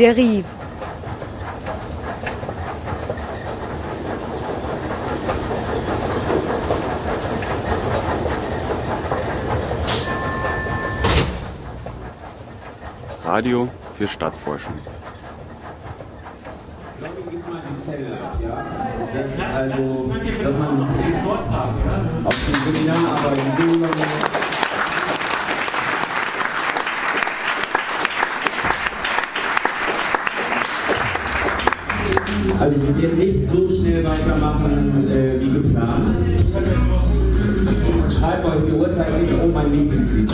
Derive. Radio für Stadtforschung. Also, dass man auf dem Seminar Also wir werden nicht so schnell weitermachen äh, wie geplant. Schreibt euch die Uhrzeit nicht um mein Lieblingslied.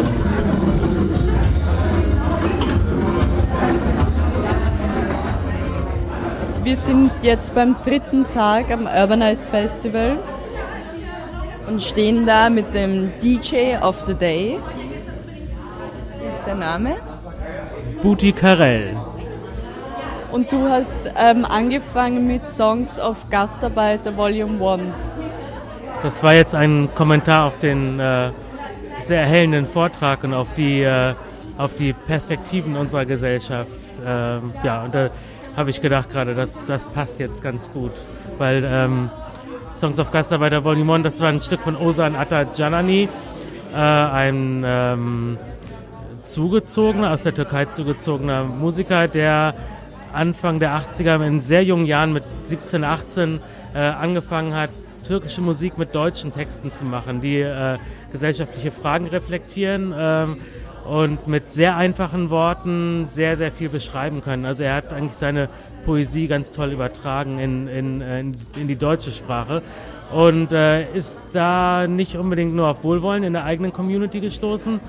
Wir sind jetzt beim dritten Tag am Urbanize Festival und stehen da mit dem DJ of the Day. Wie ist der Name? Booty Karel. Und du hast ähm, angefangen mit Songs of Gastarbeiter Volume 1. Das war jetzt ein Kommentar auf den äh, sehr erhellenden Vortrag und auf die, äh, auf die Perspektiven unserer Gesellschaft. Ähm, ja, und da habe ich gedacht gerade, das, das passt jetzt ganz gut, weil ähm, Songs of Gastarbeiter Volume 1, das war ein Stück von Ozan Atta Janani, äh, ein ähm, zugezogener, aus der Türkei zugezogener Musiker, der Anfang der 80er in sehr jungen Jahren mit 17, 18 äh, angefangen hat, türkische Musik mit deutschen Texten zu machen, die äh, gesellschaftliche Fragen reflektieren. Ähm, und mit sehr einfachen Worten sehr, sehr viel beschreiben können. Also er hat eigentlich seine Poesie ganz toll übertragen in, in, in, in die deutsche Sprache und äh, ist da nicht unbedingt nur auf Wohlwollen in der eigenen Community gestoßen,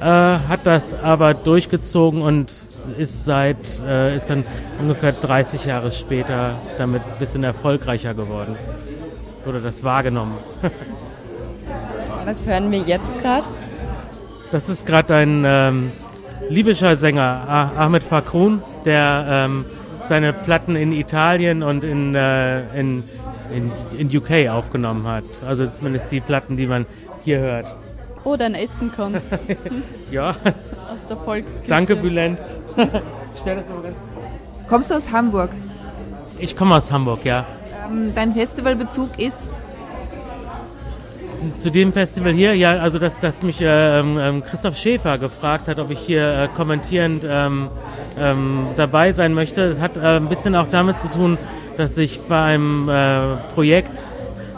äh, hat das aber durchgezogen und ist seit, äh, ist dann ungefähr 30 Jahre später damit ein bisschen erfolgreicher geworden. Oder das wahrgenommen. Was hören wir jetzt gerade? Das ist gerade ein ähm, libyscher Sänger, Ahmed Fakrun, der ähm, seine Platten in Italien und in, äh, in, in, in, UK aufgenommen hat. Also zumindest die Platten, die man hier hört. Oh, dein Essen kommt. ja. Aus der Volksküche. Danke, Bülent. Stell das mal ganz Kommst du aus Hamburg? Ich komme aus Hamburg, ja. Ähm, dein Festivalbezug ist zu dem Festival hier, ja, also dass, dass mich äh, ähm, Christoph Schäfer gefragt hat, ob ich hier äh, kommentierend ähm, ähm, dabei sein möchte, hat äh, ein bisschen auch damit zu tun, dass ich bei einem äh, Projekt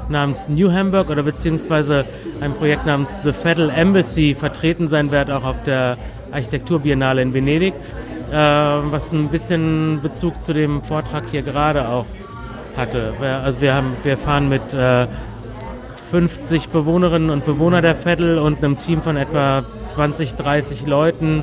namens New Hamburg oder beziehungsweise einem Projekt namens The Federal Embassy vertreten sein werde, auch auf der Architekturbiennale in Venedig, äh, was ein bisschen Bezug zu dem Vortrag hier gerade auch hatte. Also wir haben, wir fahren mit äh, 50 Bewohnerinnen und Bewohner der Veddel und einem Team von etwa 20, 30 Leuten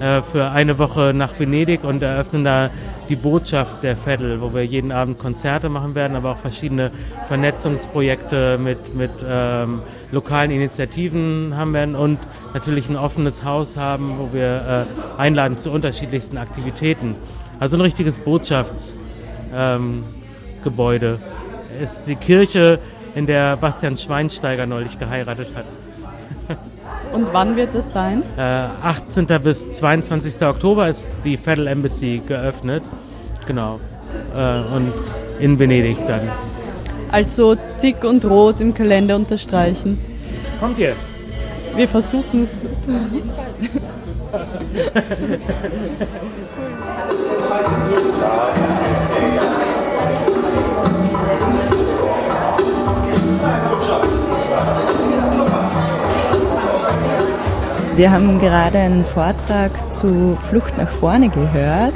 äh, für eine Woche nach Venedig und eröffnen da die Botschaft der Veddel, wo wir jeden Abend Konzerte machen werden, aber auch verschiedene Vernetzungsprojekte mit, mit ähm, lokalen Initiativen haben werden und natürlich ein offenes Haus haben, wo wir äh, einladen zu unterschiedlichsten Aktivitäten. Also ein richtiges Botschaftsgebäude. Ähm, ist die Kirche in der Bastian Schweinsteiger neulich geheiratet hat. Und wann wird das sein? Äh, 18. bis 22. Oktober ist die Federal Embassy geöffnet. Genau. Äh, und in Venedig dann. Also dick und rot im Kalender unterstreichen. Kommt ihr? Wir versuchen es. Wir haben gerade einen Vortrag zu Flucht nach vorne gehört.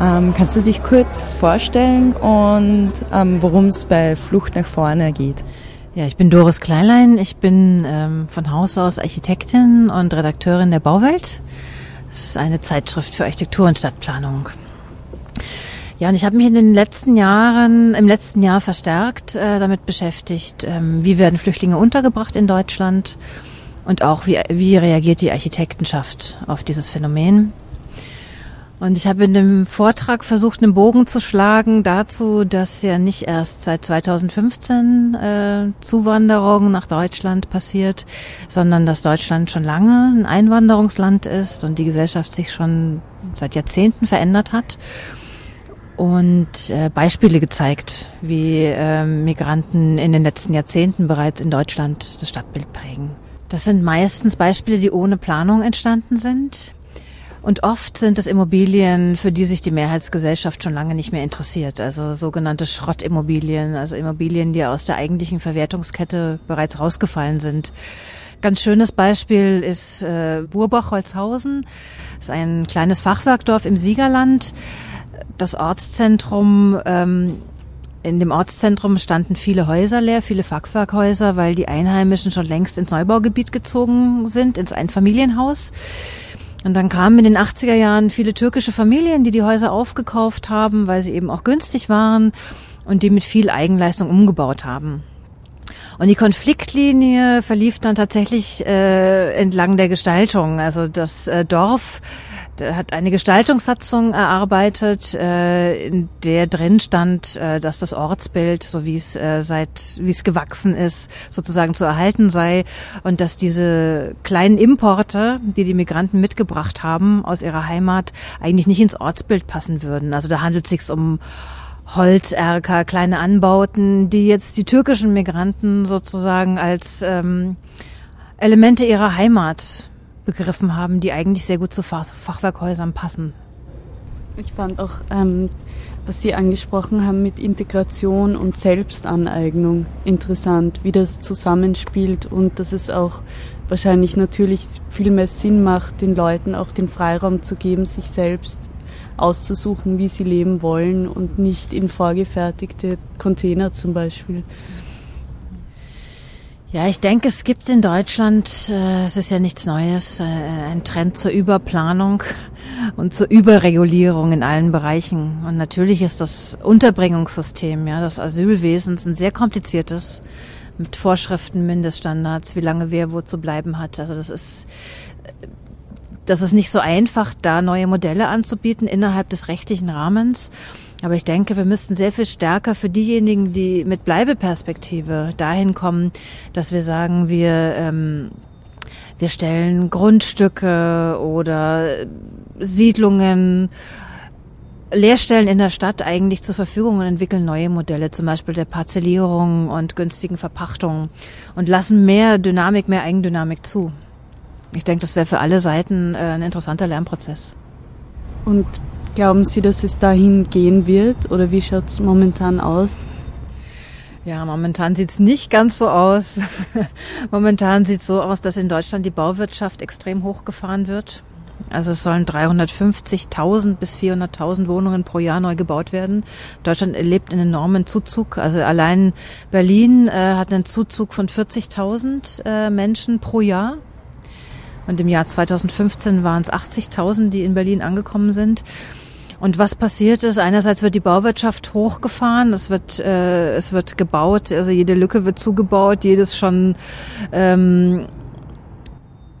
Ähm, kannst du dich kurz vorstellen und ähm, worum es bei Flucht nach vorne geht? Ja, ich bin Doris Kleinlein. Ich bin ähm, von Haus aus Architektin und Redakteurin der Bauwelt. Das ist eine Zeitschrift für Architektur und Stadtplanung. Ja, und ich habe mich in den letzten Jahren, im letzten Jahr verstärkt äh, damit beschäftigt, ähm, wie werden Flüchtlinge untergebracht in Deutschland und auch wie, wie reagiert die Architektenschaft auf dieses Phänomen. Und ich habe in dem Vortrag versucht, einen Bogen zu schlagen dazu, dass ja nicht erst seit 2015 äh, Zuwanderung nach Deutschland passiert, sondern dass Deutschland schon lange ein Einwanderungsland ist und die Gesellschaft sich schon seit Jahrzehnten verändert hat und äh, Beispiele gezeigt, wie äh, Migranten in den letzten Jahrzehnten bereits in Deutschland das Stadtbild prägen. Das sind meistens Beispiele, die ohne Planung entstanden sind und oft sind es Immobilien, für die sich die Mehrheitsgesellschaft schon lange nicht mehr interessiert. Also sogenannte Schrottimmobilien, also Immobilien, die aus der eigentlichen Verwertungskette bereits rausgefallen sind. Ganz schönes Beispiel ist äh, Burbach-Holzhausen. Ist ein kleines Fachwerkdorf im Siegerland. Das Ortszentrum ähm, in dem Ortszentrum standen viele Häuser leer, viele Fachwerkhäuser, weil die Einheimischen schon längst ins Neubaugebiet gezogen sind, ins Einfamilienhaus. Und dann kamen in den 80er Jahren viele türkische Familien, die die Häuser aufgekauft haben, weil sie eben auch günstig waren und die mit viel Eigenleistung umgebaut haben. Und die Konfliktlinie verlief dann tatsächlich äh, entlang der Gestaltung. Also das äh, Dorf hat eine Gestaltungssatzung erarbeitet, äh, in der drin stand, äh, dass das Ortsbild, so wie es äh, seit wie es gewachsen ist, sozusagen zu erhalten sei und dass diese kleinen Importe, die die Migranten mitgebracht haben aus ihrer Heimat, eigentlich nicht ins Ortsbild passen würden. Also da handelt es sich um Holzerker, kleine Anbauten, die jetzt die türkischen Migranten sozusagen als ähm, Elemente ihrer Heimat begriffen haben, die eigentlich sehr gut zu Fachwerkhäusern passen. Ich fand auch, ähm, was Sie angesprochen haben mit Integration und Selbstaneignung interessant, wie das zusammenspielt und dass es auch wahrscheinlich natürlich viel mehr Sinn macht, den Leuten auch den Freiraum zu geben, sich selbst auszusuchen, wie sie leben wollen und nicht in vorgefertigte Container zum Beispiel. Ja, ich denke, es gibt in Deutschland, äh, es ist ja nichts Neues, äh, ein Trend zur Überplanung und zur Überregulierung in allen Bereichen. Und natürlich ist das Unterbringungssystem, ja, das Asylwesen ein sehr kompliziertes mit Vorschriften, Mindeststandards, wie lange wer wo zu bleiben hat. Also das ist das ist nicht so einfach, da neue Modelle anzubieten innerhalb des rechtlichen Rahmens. Aber ich denke, wir müssten sehr viel stärker für diejenigen, die mit Bleibeperspektive dahin kommen, dass wir sagen, wir, ähm, wir stellen Grundstücke oder Siedlungen, Leerstellen in der Stadt eigentlich zur Verfügung und entwickeln neue Modelle, zum Beispiel der Parzellierung und günstigen Verpachtung und lassen mehr Dynamik, mehr Eigendynamik zu. Ich denke, das wäre für alle Seiten äh, ein interessanter Lernprozess. Und Glauben Sie, dass es dahin gehen wird oder wie schaut es momentan aus? Ja, momentan sieht es nicht ganz so aus. momentan sieht es so aus, dass in Deutschland die Bauwirtschaft extrem hochgefahren wird. Also es sollen 350.000 bis 400.000 Wohnungen pro Jahr neu gebaut werden. Deutschland erlebt einen enormen Zuzug. Also allein Berlin äh, hat einen Zuzug von 40.000 äh, Menschen pro Jahr. Und im Jahr 2015 waren es 80.000, die in Berlin angekommen sind. Und was passiert ist, einerseits wird die Bauwirtschaft hochgefahren, es wird, äh, es wird gebaut, also jede Lücke wird zugebaut, jedes schon ähm,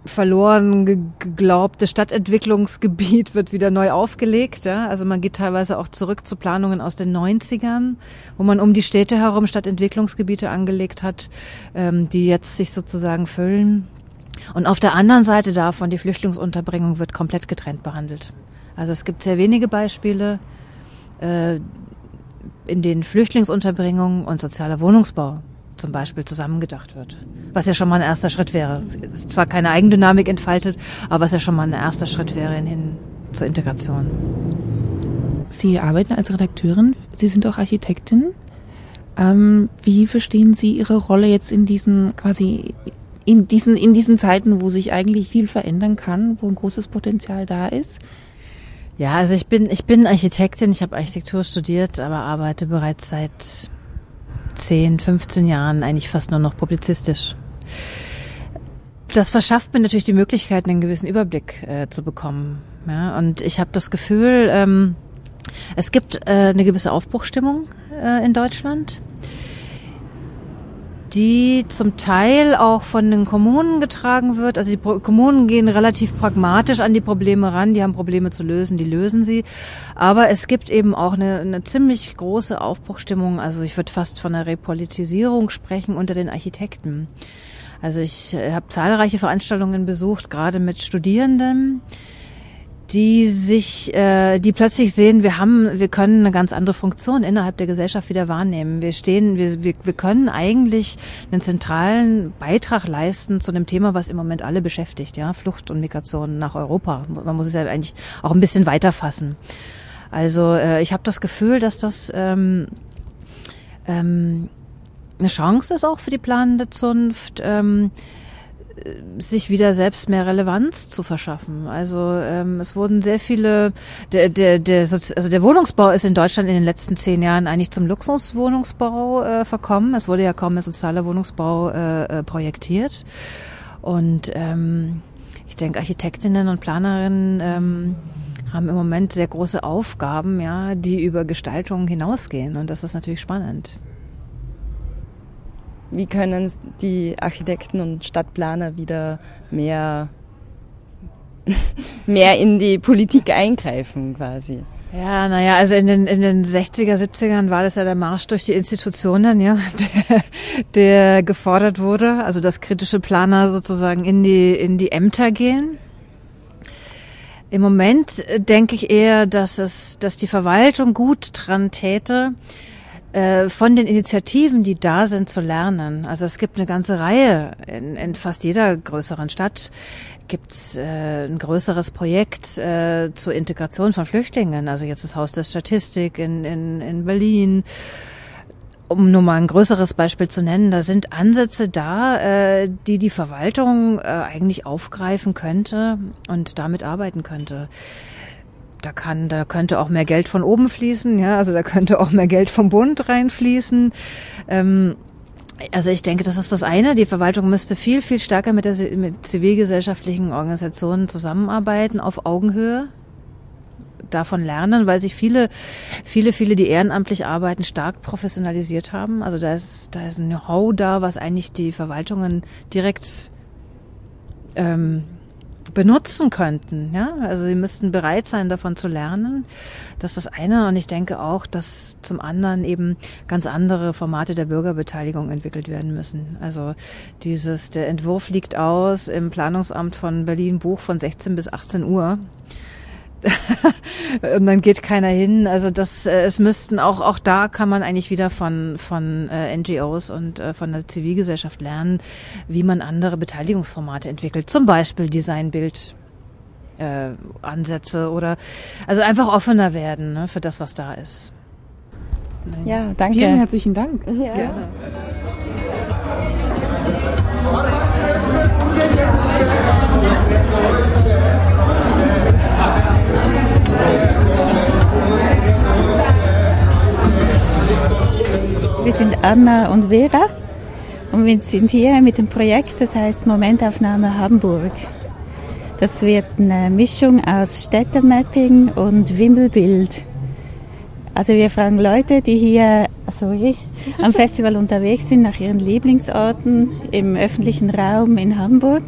verloren geglaubte Stadtentwicklungsgebiet wird wieder neu aufgelegt. Ja? Also man geht teilweise auch zurück zu Planungen aus den 90ern, wo man um die Städte herum Stadtentwicklungsgebiete angelegt hat, ähm, die jetzt sich sozusagen füllen. Und auf der anderen Seite davon, die Flüchtlingsunterbringung wird komplett getrennt behandelt. Also es gibt sehr wenige Beispiele, äh, in denen Flüchtlingsunterbringung und sozialer Wohnungsbau zum Beispiel zusammengedacht wird. Was ja schon mal ein erster Schritt wäre. Ist zwar keine Eigendynamik entfaltet, aber was ja schon mal ein erster Schritt wäre hin zur Integration. Sie arbeiten als Redakteurin, Sie sind auch Architektin. Ähm, wie verstehen Sie Ihre Rolle jetzt in diesen quasi in diesen, in diesen Zeiten, wo sich eigentlich viel verändern kann, wo ein großes Potenzial da ist? Ja, also ich bin, ich bin Architektin, ich habe Architektur studiert, aber arbeite bereits seit 10, 15 Jahren eigentlich fast nur noch publizistisch. Das verschafft mir natürlich die Möglichkeit, einen gewissen Überblick äh, zu bekommen. Ja, und ich habe das Gefühl, ähm, es gibt äh, eine gewisse Aufbruchstimmung äh, in Deutschland die zum Teil auch von den Kommunen getragen wird. Also die Kommunen gehen relativ pragmatisch an die Probleme ran. Die haben Probleme zu lösen, die lösen sie. Aber es gibt eben auch eine, eine ziemlich große Aufbruchstimmung. Also ich würde fast von einer Repolitisierung sprechen unter den Architekten. Also ich äh, habe zahlreiche Veranstaltungen besucht, gerade mit Studierenden die sich, äh, die plötzlich sehen, wir haben, wir können eine ganz andere Funktion innerhalb der Gesellschaft wieder wahrnehmen. Wir stehen, wir, wir, wir können eigentlich einen zentralen Beitrag leisten zu einem Thema, was im Moment alle beschäftigt, ja, Flucht und Migration nach Europa. Man muss es ja eigentlich auch ein bisschen weiter fassen. Also äh, ich habe das Gefühl, dass das ähm, ähm, eine Chance ist auch für die planende Zunft. Ähm, sich wieder selbst mehr Relevanz zu verschaffen. Also ähm, es wurden sehr viele, der, der, der, also der Wohnungsbau ist in Deutschland in den letzten zehn Jahren eigentlich zum Luxuswohnungsbau äh, verkommen. Es wurde ja kaum mehr sozialer Wohnungsbau äh, äh, projektiert. Und ähm, ich denke, Architektinnen und Planerinnen ähm, haben im Moment sehr große Aufgaben, ja, die über Gestaltung hinausgehen. Und das ist natürlich spannend. Wie können die Architekten und Stadtplaner wieder mehr, mehr in die Politik eingreifen quasi? Ja, naja, also in den, in den 60er, 70ern war das ja der Marsch durch die Institutionen, ja, der, der gefordert wurde, also dass kritische Planer sozusagen in die, in die Ämter gehen. Im Moment denke ich eher, dass es, dass die Verwaltung gut dran täte, äh, von den Initiativen, die da sind, zu lernen. Also es gibt eine ganze Reihe in, in fast jeder größeren Stadt gibt es äh, ein größeres Projekt äh, zur Integration von Flüchtlingen. Also jetzt das Haus der Statistik in, in, in Berlin. Um nur mal ein größeres Beispiel zu nennen, da sind Ansätze da, äh, die die Verwaltung äh, eigentlich aufgreifen könnte und damit arbeiten könnte da kann, da könnte auch mehr Geld von oben fließen, ja, also da könnte auch mehr Geld vom Bund reinfließen. Ähm, also ich denke, das ist das eine. Die Verwaltung müsste viel, viel stärker mit, der, mit zivilgesellschaftlichen Organisationen zusammenarbeiten auf Augenhöhe davon lernen, weil sich viele, viele, viele, die ehrenamtlich arbeiten, stark professionalisiert haben. Also da ist, da ist ein Know-how da, was eigentlich die Verwaltungen direkt ähm, benutzen könnten. Ja? Also sie müssten bereit sein, davon zu lernen. Das ist das eine. Und ich denke auch, dass zum anderen eben ganz andere Formate der Bürgerbeteiligung entwickelt werden müssen. Also dieses, der Entwurf liegt aus im Planungsamt von Berlin Buch von 16 bis 18 Uhr. und dann geht keiner hin. Also das, äh, es müssten auch auch da kann man eigentlich wieder von von äh, NGOs und äh, von der Zivilgesellschaft lernen, wie man andere Beteiligungsformate entwickelt. Zum Beispiel Designbild. Äh, Ansätze oder also einfach offener werden ne, für das, was da ist. Ja, danke. Vielen herzlichen Dank. Ja. Gerne. Wir sind Anna und Vera und wir sind hier mit dem Projekt, das heißt Momentaufnahme Hamburg. Das wird eine Mischung aus Städtemapping und Wimmelbild. Also wir fragen Leute, die hier sorry, am Festival unterwegs sind, nach ihren Lieblingsorten im öffentlichen Raum in Hamburg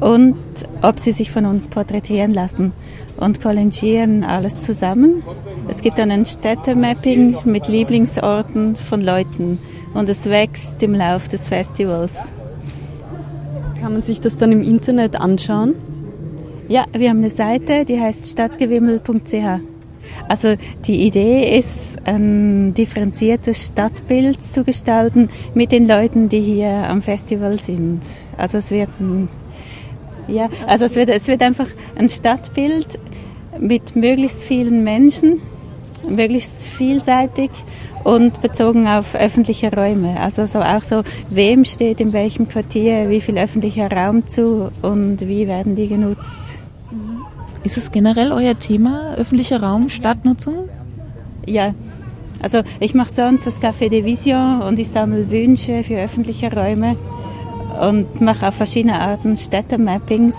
und ob sie sich von uns porträtieren lassen und kollegieren alles zusammen. Es gibt dann ein Städtemapping mit Lieblingsorten von Leuten und es wächst im Lauf des Festivals. Kann man sich das dann im Internet anschauen? Ja, wir haben eine Seite, die heißt stadtgewimmel.ch. Also die Idee ist, ein differenziertes Stadtbild zu gestalten mit den Leuten, die hier am Festival sind. Also es wird ein, ja, also es wird, es wird einfach ein Stadtbild mit möglichst vielen Menschen, möglichst vielseitig und bezogen auf öffentliche Räume. Also so auch so, wem steht in welchem Quartier wie viel öffentlicher Raum zu und wie werden die genutzt. Ist es generell euer Thema, öffentlicher Raum, Stadtnutzung? Ja, also ich mache sonst das Café de Vision und ich sammle Wünsche für öffentliche Räume. Und mache auf verschiedene Arten Städtemappings.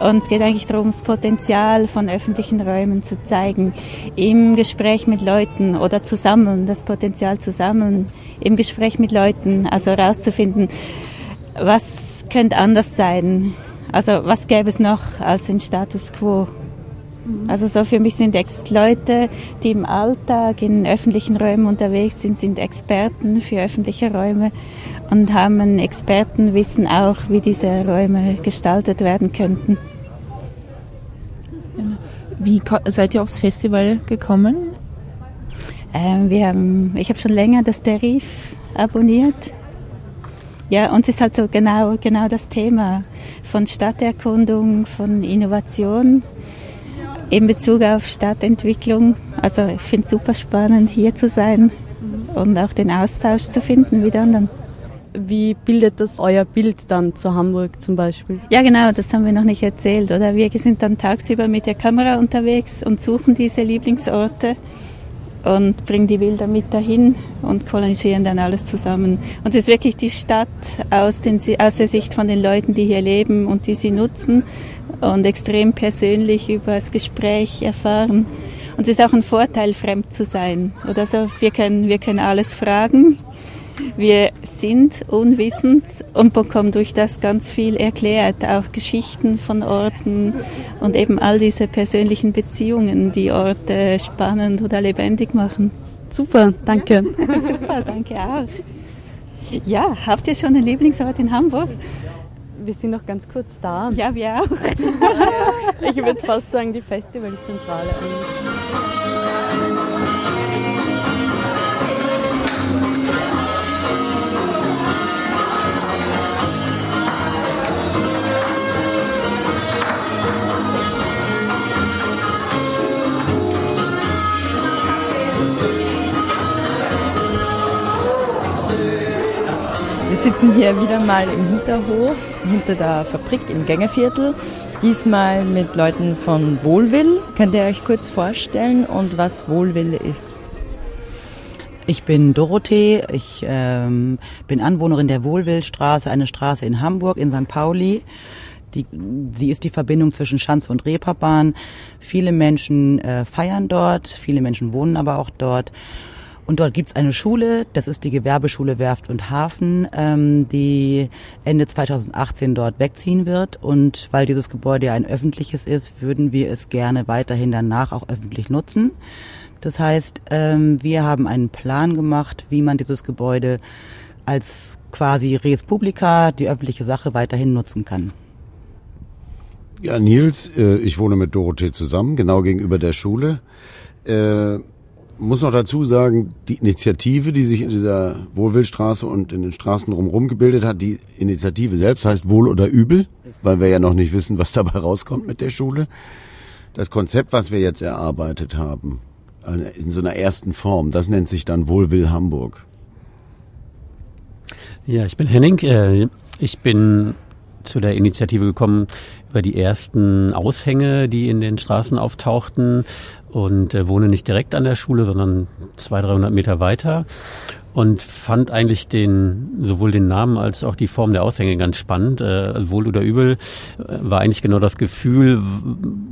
Und es geht eigentlich darum, das Potenzial von öffentlichen Räumen zu zeigen, im Gespräch mit Leuten oder zu sammeln, das Potenzial zu sammeln, im Gespräch mit Leuten, also herauszufinden, was könnte anders sein, also was gäbe es noch als den Status quo. Also so für mich sind Ex Leute, die im Alltag in öffentlichen Räumen unterwegs sind, sind Experten für öffentliche Räume und haben ein Expertenwissen auch, wie diese Räume gestaltet werden könnten. Wie seid ihr aufs Festival gekommen? Ähm, wir haben, ich habe schon länger das Tarif abonniert. Ja, uns ist halt so genau, genau das Thema von Stadterkundung, von Innovation in Bezug auf Stadtentwicklung. Also ich finde es super spannend, hier zu sein und auch den Austausch zu finden mit anderen. Wie bildet das euer Bild dann zu Hamburg zum Beispiel? Ja, genau, das haben wir noch nicht erzählt, oder? Wir sind dann tagsüber mit der Kamera unterwegs und suchen diese Lieblingsorte und bringen die Bilder mit dahin und kolonisieren dann alles zusammen. Und es ist wirklich die Stadt aus, den, aus der Sicht von den Leuten, die hier leben und die sie nutzen und extrem persönlich über das Gespräch erfahren. Und es ist auch ein Vorteil, fremd zu sein. Oder so, wir können, wir können alles fragen. Wir sind unwissend und bekommen durch das ganz viel erklärt, auch Geschichten von Orten und eben all diese persönlichen Beziehungen, die Orte spannend oder lebendig machen. Super, danke. Super, danke auch. Ja, habt ihr schon einen Lieblingsort in Hamburg? Wir sind noch ganz kurz da. Ja, wir auch. ich würde fast sagen, die Festivalzentrale Wir sitzen hier wieder mal im Hinterhof hinter der Fabrik im Gängerviertel. Diesmal mit Leuten von Wohlwill. Könnt ihr euch kurz vorstellen und was Wohlwill ist? Ich bin Dorothee, ich ähm, bin Anwohnerin der Wohlwillstraße, eine Straße in Hamburg, in St. Pauli. Die, sie ist die Verbindung zwischen Schanze und Reeperbahn. Viele Menschen äh, feiern dort, viele Menschen wohnen aber auch dort. Und dort gibt's eine Schule, das ist die Gewerbeschule Werft und Hafen, ähm, die Ende 2018 dort wegziehen wird. Und weil dieses Gebäude ja ein öffentliches ist, würden wir es gerne weiterhin danach auch öffentlich nutzen. Das heißt, ähm, wir haben einen Plan gemacht, wie man dieses Gebäude als quasi Res Publica, die öffentliche Sache, weiterhin nutzen kann. Ja, Nils, äh, ich wohne mit Dorothee zusammen, genau gegenüber der Schule. Muss noch dazu sagen, die Initiative, die sich in dieser Wohlwillstraße und in den Straßen drumherum gebildet hat, die Initiative selbst heißt Wohl oder Übel, weil wir ja noch nicht wissen, was dabei rauskommt mit der Schule. Das Konzept, was wir jetzt erarbeitet haben, also in so einer ersten Form, das nennt sich dann Wohlwill Hamburg. Ja, ich bin Henning. Äh, ich bin zu der Initiative gekommen über die ersten Aushänge, die in den Straßen auftauchten und äh, wohne nicht direkt an der Schule, sondern 200, 300 Meter weiter und fand eigentlich den sowohl den Namen als auch die Form der Aushänge ganz spannend. Äh, wohl oder übel äh, war eigentlich genau das Gefühl,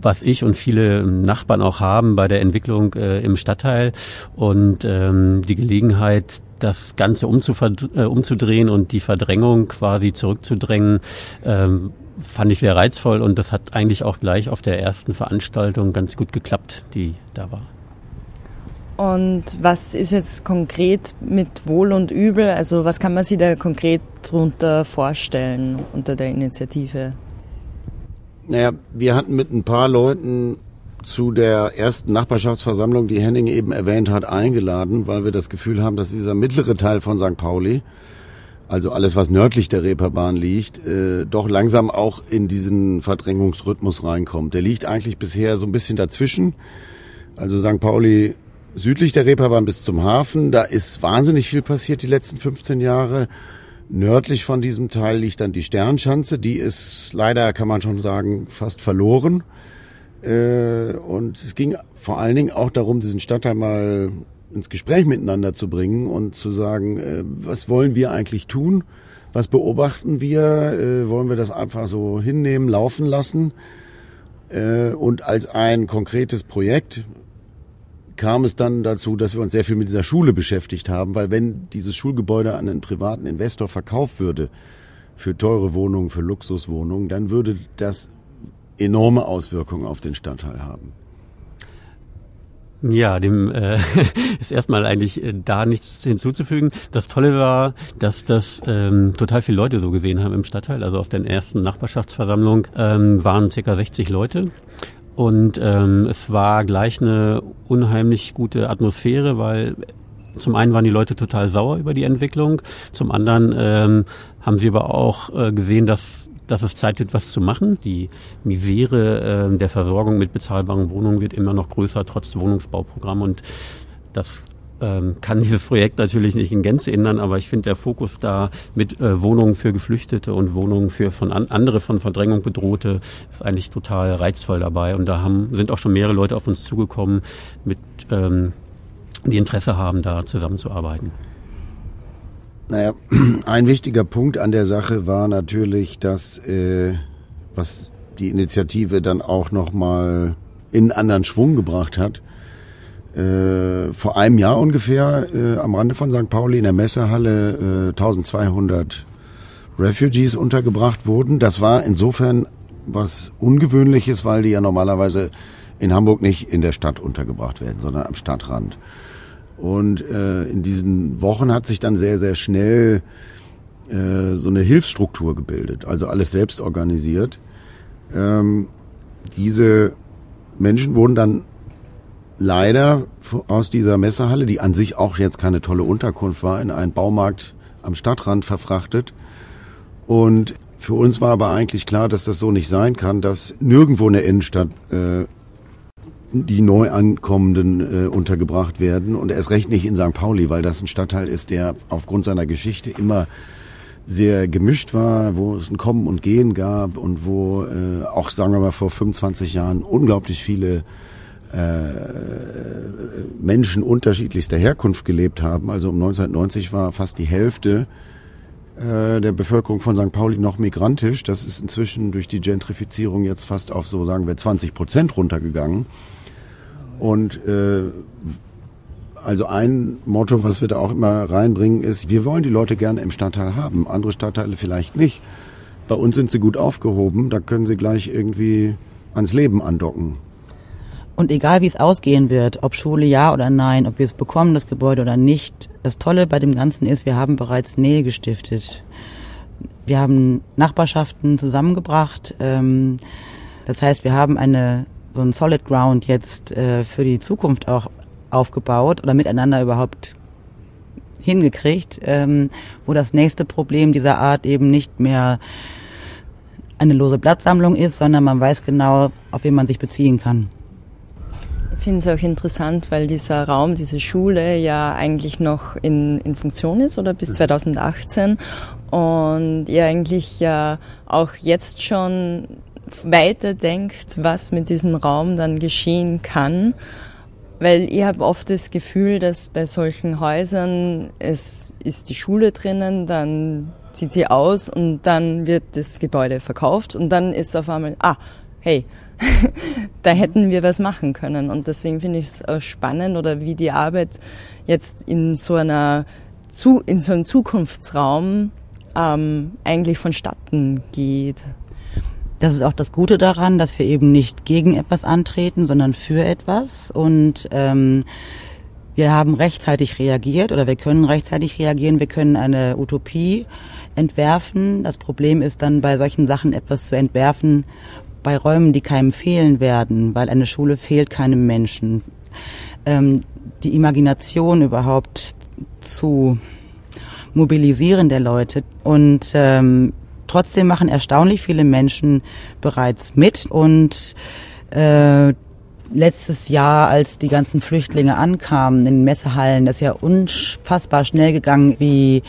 was ich und viele Nachbarn auch haben bei der Entwicklung äh, im Stadtteil und ähm, die Gelegenheit, das Ganze äh, umzudrehen und die Verdrängung quasi zurückzudrängen. Ähm, fand ich sehr reizvoll und das hat eigentlich auch gleich auf der ersten Veranstaltung ganz gut geklappt, die da war. Und was ist jetzt konkret mit Wohl und Übel? Also was kann man sich da konkret darunter vorstellen unter der Initiative? Naja, wir hatten mit ein paar Leuten zu der ersten Nachbarschaftsversammlung, die Henning eben erwähnt hat, eingeladen, weil wir das Gefühl haben, dass dieser mittlere Teil von St. Pauli also alles, was nördlich der Reeperbahn liegt, äh, doch langsam auch in diesen Verdrängungsrhythmus reinkommt. Der liegt eigentlich bisher so ein bisschen dazwischen. Also St. Pauli südlich der Reeperbahn bis zum Hafen, da ist wahnsinnig viel passiert die letzten 15 Jahre. Nördlich von diesem Teil liegt dann die Sternschanze, die ist leider, kann man schon sagen, fast verloren. Äh, und es ging vor allen Dingen auch darum, diesen Stadtteil mal ins Gespräch miteinander zu bringen und zu sagen, äh, was wollen wir eigentlich tun? Was beobachten wir? Äh, wollen wir das einfach so hinnehmen, laufen lassen? Und als ein konkretes Projekt kam es dann dazu, dass wir uns sehr viel mit dieser Schule beschäftigt haben, weil wenn dieses Schulgebäude an einen privaten Investor verkauft würde, für teure Wohnungen, für Luxuswohnungen, dann würde das enorme Auswirkungen auf den Stadtteil haben. Ja, dem äh, ist erstmal eigentlich äh, da nichts hinzuzufügen. Das Tolle war, dass das ähm, total viele Leute so gesehen haben im Stadtteil. Also auf der ersten Nachbarschaftsversammlung ähm, waren circa 60 Leute. Und ähm, es war gleich eine unheimlich gute Atmosphäre, weil zum einen waren die Leute total sauer über die Entwicklung, zum anderen ähm, haben sie aber auch äh, gesehen, dass dass es Zeit wird, was zu machen. Die Misere äh, der Versorgung mit bezahlbaren Wohnungen wird immer noch größer, trotz Wohnungsbauprogramm. Und das ähm, kann dieses Projekt natürlich nicht in Gänze ändern, aber ich finde der Fokus da mit äh, Wohnungen für Geflüchtete und Wohnungen für von an, andere von Verdrängung bedrohte ist eigentlich total reizvoll dabei. Und da haben, sind auch schon mehrere Leute auf uns zugekommen, mit, ähm, die Interesse haben, da zusammenzuarbeiten. Naja, ein wichtiger Punkt an der Sache war natürlich, dass äh, was die Initiative dann auch nochmal in einen anderen Schwung gebracht hat. Äh, vor einem Jahr ungefähr äh, am Rande von St. Pauli in der Messehalle äh, 1200 Refugees untergebracht wurden. Das war insofern was Ungewöhnliches, weil die ja normalerweise in Hamburg nicht in der Stadt untergebracht werden, sondern am Stadtrand. Und äh, in diesen Wochen hat sich dann sehr, sehr schnell äh, so eine Hilfsstruktur gebildet, also alles selbst organisiert. Ähm, diese Menschen wurden dann leider aus dieser Messehalle, die an sich auch jetzt keine tolle Unterkunft war, in einen Baumarkt am Stadtrand verfrachtet. Und für uns war aber eigentlich klar, dass das so nicht sein kann, dass nirgendwo in der Innenstadt äh, die Neuankommenden äh, untergebracht werden und erst recht nicht in St. Pauli, weil das ein Stadtteil ist, der aufgrund seiner Geschichte immer sehr gemischt war, wo es ein Kommen und Gehen gab und wo äh, auch, sagen wir mal, vor 25 Jahren unglaublich viele äh, Menschen unterschiedlichster Herkunft gelebt haben. Also um 1990 war fast die Hälfte äh, der Bevölkerung von St. Pauli noch migrantisch. Das ist inzwischen durch die Gentrifizierung jetzt fast auf so sagen wir 20 Prozent runtergegangen. Und äh, also ein Motto, was wir da auch immer reinbringen, ist, wir wollen die Leute gerne im Stadtteil haben, andere Stadtteile vielleicht nicht. Bei uns sind sie gut aufgehoben, da können sie gleich irgendwie ans Leben andocken. Und egal wie es ausgehen wird, ob Schule ja oder nein, ob wir es bekommen, das Gebäude oder nicht, das Tolle bei dem Ganzen ist, wir haben bereits Nähe gestiftet. Wir haben Nachbarschaften zusammengebracht. Ähm, das heißt, wir haben eine so ein Solid Ground jetzt äh, für die Zukunft auch aufgebaut oder miteinander überhaupt hingekriegt, ähm, wo das nächste Problem dieser Art eben nicht mehr eine lose Blattsammlung ist, sondern man weiß genau, auf wen man sich beziehen kann. Ich finde es auch interessant, weil dieser Raum, diese Schule ja eigentlich noch in, in Funktion ist oder bis 2018 und ihr eigentlich ja auch jetzt schon weiterdenkt, was mit diesem Raum dann geschehen kann. Weil ich habe oft das Gefühl, dass bei solchen Häusern es ist die Schule drinnen, dann zieht sie aus und dann wird das Gebäude verkauft und dann ist auf einmal, ah, hey, da hätten wir was machen können. Und deswegen finde ich es spannend oder wie die Arbeit jetzt in so einer in so einem Zukunftsraum ähm, eigentlich vonstatten geht. Das ist auch das Gute daran, dass wir eben nicht gegen etwas antreten, sondern für etwas. Und ähm, wir haben rechtzeitig reagiert oder wir können rechtzeitig reagieren. Wir können eine Utopie entwerfen. Das Problem ist dann bei solchen Sachen etwas zu entwerfen, bei Räumen, die keinem fehlen werden, weil eine Schule fehlt keinem Menschen. Ähm, die Imagination überhaupt zu mobilisieren der Leute und ähm, Trotzdem machen erstaunlich viele Menschen bereits mit und äh, letztes Jahr, als die ganzen Flüchtlinge ankamen in Messehallen, das ist ja unfassbar schnell gegangen, wie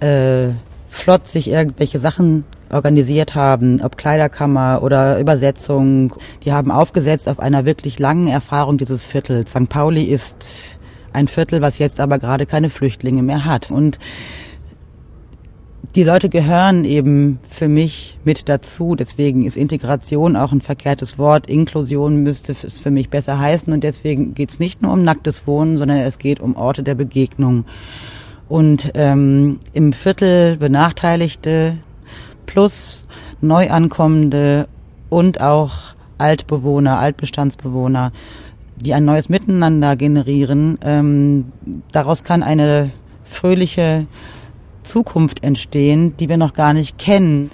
äh, flott sich irgendwelche Sachen organisiert haben, ob Kleiderkammer oder Übersetzung. Die haben aufgesetzt auf einer wirklich langen Erfahrung dieses Viertels. St. Pauli ist ein Viertel, was jetzt aber gerade keine Flüchtlinge mehr hat. Und die Leute gehören eben für mich mit dazu. Deswegen ist Integration auch ein verkehrtes Wort. Inklusion müsste es für mich besser heißen. Und deswegen geht es nicht nur um nacktes Wohnen, sondern es geht um Orte der Begegnung. Und ähm, im Viertel Benachteiligte plus Neuankommende und auch Altbewohner, Altbestandsbewohner, die ein neues Miteinander generieren. Ähm, daraus kann eine fröhliche Zukunft entstehen, die wir noch gar nicht kennen.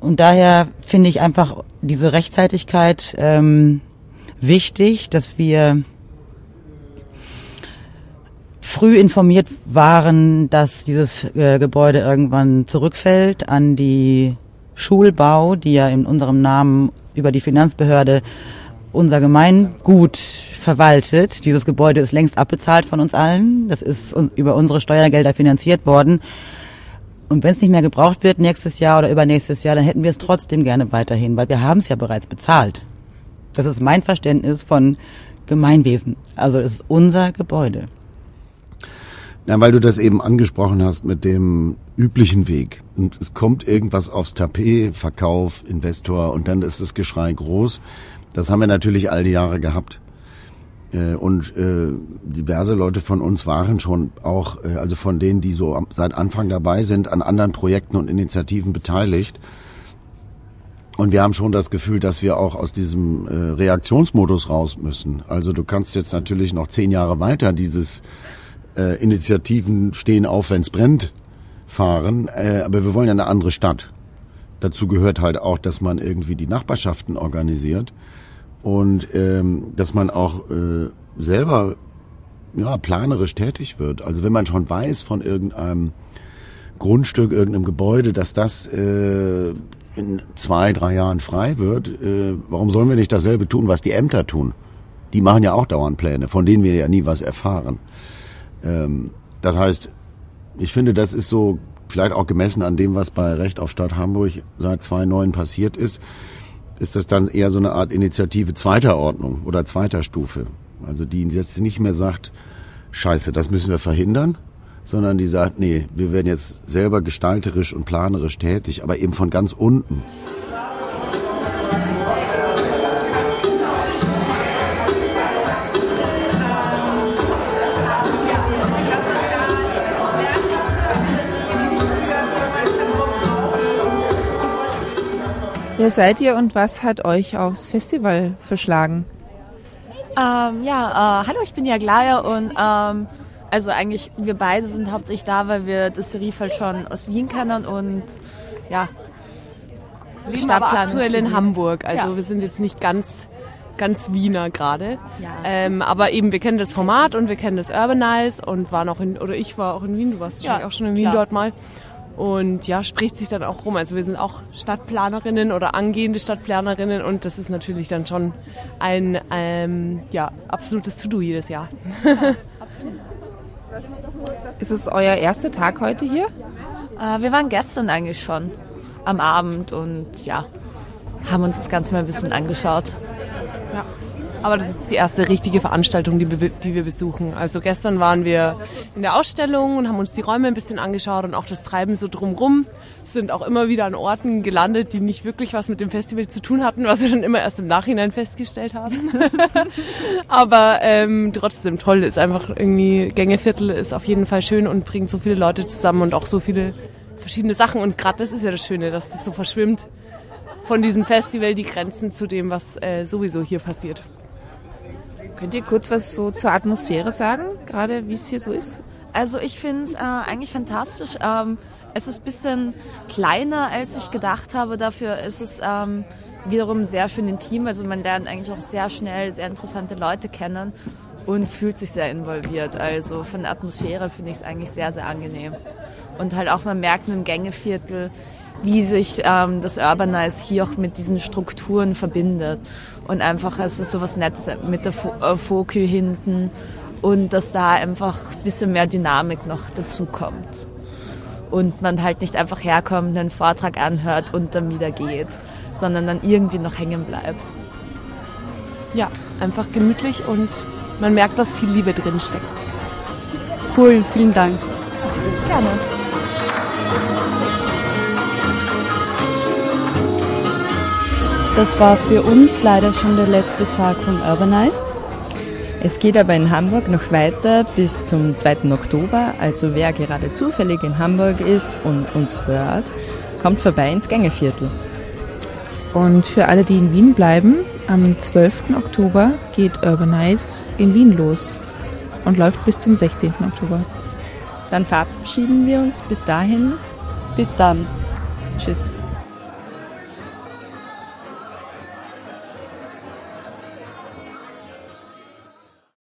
Und daher finde ich einfach diese Rechtzeitigkeit ähm, wichtig, dass wir früh informiert waren, dass dieses äh, Gebäude irgendwann zurückfällt an die Schulbau, die ja in unserem Namen über die Finanzbehörde unser Gemeingut verwaltet. Dieses Gebäude ist längst abbezahlt von uns allen. Das ist über unsere Steuergelder finanziert worden. Und wenn es nicht mehr gebraucht wird nächstes Jahr oder übernächstes Jahr, dann hätten wir es trotzdem gerne weiterhin, weil wir haben es ja bereits bezahlt. Das ist mein Verständnis von Gemeinwesen. Also es ist unser Gebäude. Ja, weil du das eben angesprochen hast mit dem üblichen Weg. Und es kommt irgendwas aufs Tapet, Verkauf, Investor und dann ist das Geschrei groß. Das haben wir natürlich all die Jahre gehabt. Äh, und äh, diverse Leute von uns waren schon auch, äh, also von denen, die so seit Anfang dabei sind, an anderen Projekten und Initiativen beteiligt. Und wir haben schon das Gefühl, dass wir auch aus diesem äh, Reaktionsmodus raus müssen. Also du kannst jetzt natürlich noch zehn Jahre weiter dieses äh, Initiativen stehen auf, wenn's brennt, fahren. Äh, aber wir wollen ja eine andere Stadt. Dazu gehört halt auch, dass man irgendwie die Nachbarschaften organisiert und ähm, dass man auch äh, selber ja, planerisch tätig wird. Also wenn man schon weiß von irgendeinem Grundstück, irgendeinem Gebäude, dass das äh, in zwei, drei Jahren frei wird, äh, warum sollen wir nicht dasselbe tun, was die Ämter tun? Die machen ja auch dauernd Pläne, von denen wir ja nie was erfahren. Ähm, das heißt, ich finde, das ist so vielleicht auch gemessen an dem, was bei Recht auf Stadt Hamburg seit 2009 passiert ist, ist das dann eher so eine Art Initiative zweiter Ordnung oder zweiter Stufe. Also die jetzt nicht mehr sagt, scheiße, das müssen wir verhindern, sondern die sagt, nee, wir werden jetzt selber gestalterisch und planerisch tätig, aber eben von ganz unten. Wer seid ihr und was hat euch aufs Festival verschlagen? Ähm, ja, äh, hallo, ich bin Jaglaya und ähm, also eigentlich wir beide sind hauptsächlich da, weil wir das Riefeld schon aus Wien kennen und ja, leben aber aktuell in Hamburg. Also ja. wir sind jetzt nicht ganz ganz Wiener gerade. Ja. Ähm, aber eben, wir kennen das Format und wir kennen das Urbanize und waren auch in, oder ich war auch in Wien, du warst ja, auch schon in Wien klar. dort mal. Und ja, spricht sich dann auch rum. Also wir sind auch Stadtplanerinnen oder angehende Stadtplanerinnen und das ist natürlich dann schon ein ähm, ja, absolutes To-Do jedes Jahr. absolut. Ist es euer erster Tag heute hier? Äh, wir waren gestern eigentlich schon am Abend und ja, haben uns das Ganze mal ein bisschen angeschaut. Ja. Aber das ist die erste richtige Veranstaltung, die wir, die wir besuchen. Also gestern waren wir in der Ausstellung und haben uns die Räume ein bisschen angeschaut und auch das Treiben so drumrum. Sind auch immer wieder an Orten gelandet, die nicht wirklich was mit dem Festival zu tun hatten, was wir dann immer erst im Nachhinein festgestellt haben. Aber ähm, trotzdem toll ist einfach irgendwie Gängeviertel ist auf jeden Fall schön und bringt so viele Leute zusammen und auch so viele verschiedene Sachen. Und gerade das ist ja das Schöne, dass das so verschwimmt von diesem Festival die Grenzen zu dem, was äh, sowieso hier passiert. Könnt ihr kurz was so zur Atmosphäre sagen, gerade wie es hier so ist? Also ich finde es äh, eigentlich fantastisch. Ähm, es ist ein bisschen kleiner, als ich gedacht habe. Dafür ist es ähm, wiederum sehr schön intim. Also man lernt eigentlich auch sehr schnell sehr interessante Leute kennen und fühlt sich sehr involviert. Also von der Atmosphäre finde ich es eigentlich sehr, sehr angenehm. Und halt auch man merkt im Gängeviertel, wie sich ähm, das Urbanize hier auch mit diesen Strukturen verbindet. Und einfach, es ist so was Nettes mit der Fokü äh, hinten und dass da einfach ein bisschen mehr Dynamik noch dazu kommt. Und man halt nicht einfach herkommt, einen Vortrag anhört und dann wieder geht, sondern dann irgendwie noch hängen bleibt. Ja, einfach gemütlich und man merkt, dass viel Liebe drin steckt. Cool, vielen Dank. Gerne. Das war für uns leider schon der letzte Tag vom Urbanize. Es geht aber in Hamburg noch weiter bis zum 2. Oktober. Also wer gerade zufällig in Hamburg ist und uns hört, kommt vorbei ins Gängeviertel. Und für alle, die in Wien bleiben, am 12. Oktober geht Urbanize in Wien los und läuft bis zum 16. Oktober. Dann verabschieden wir uns bis dahin. Bis dann. Tschüss.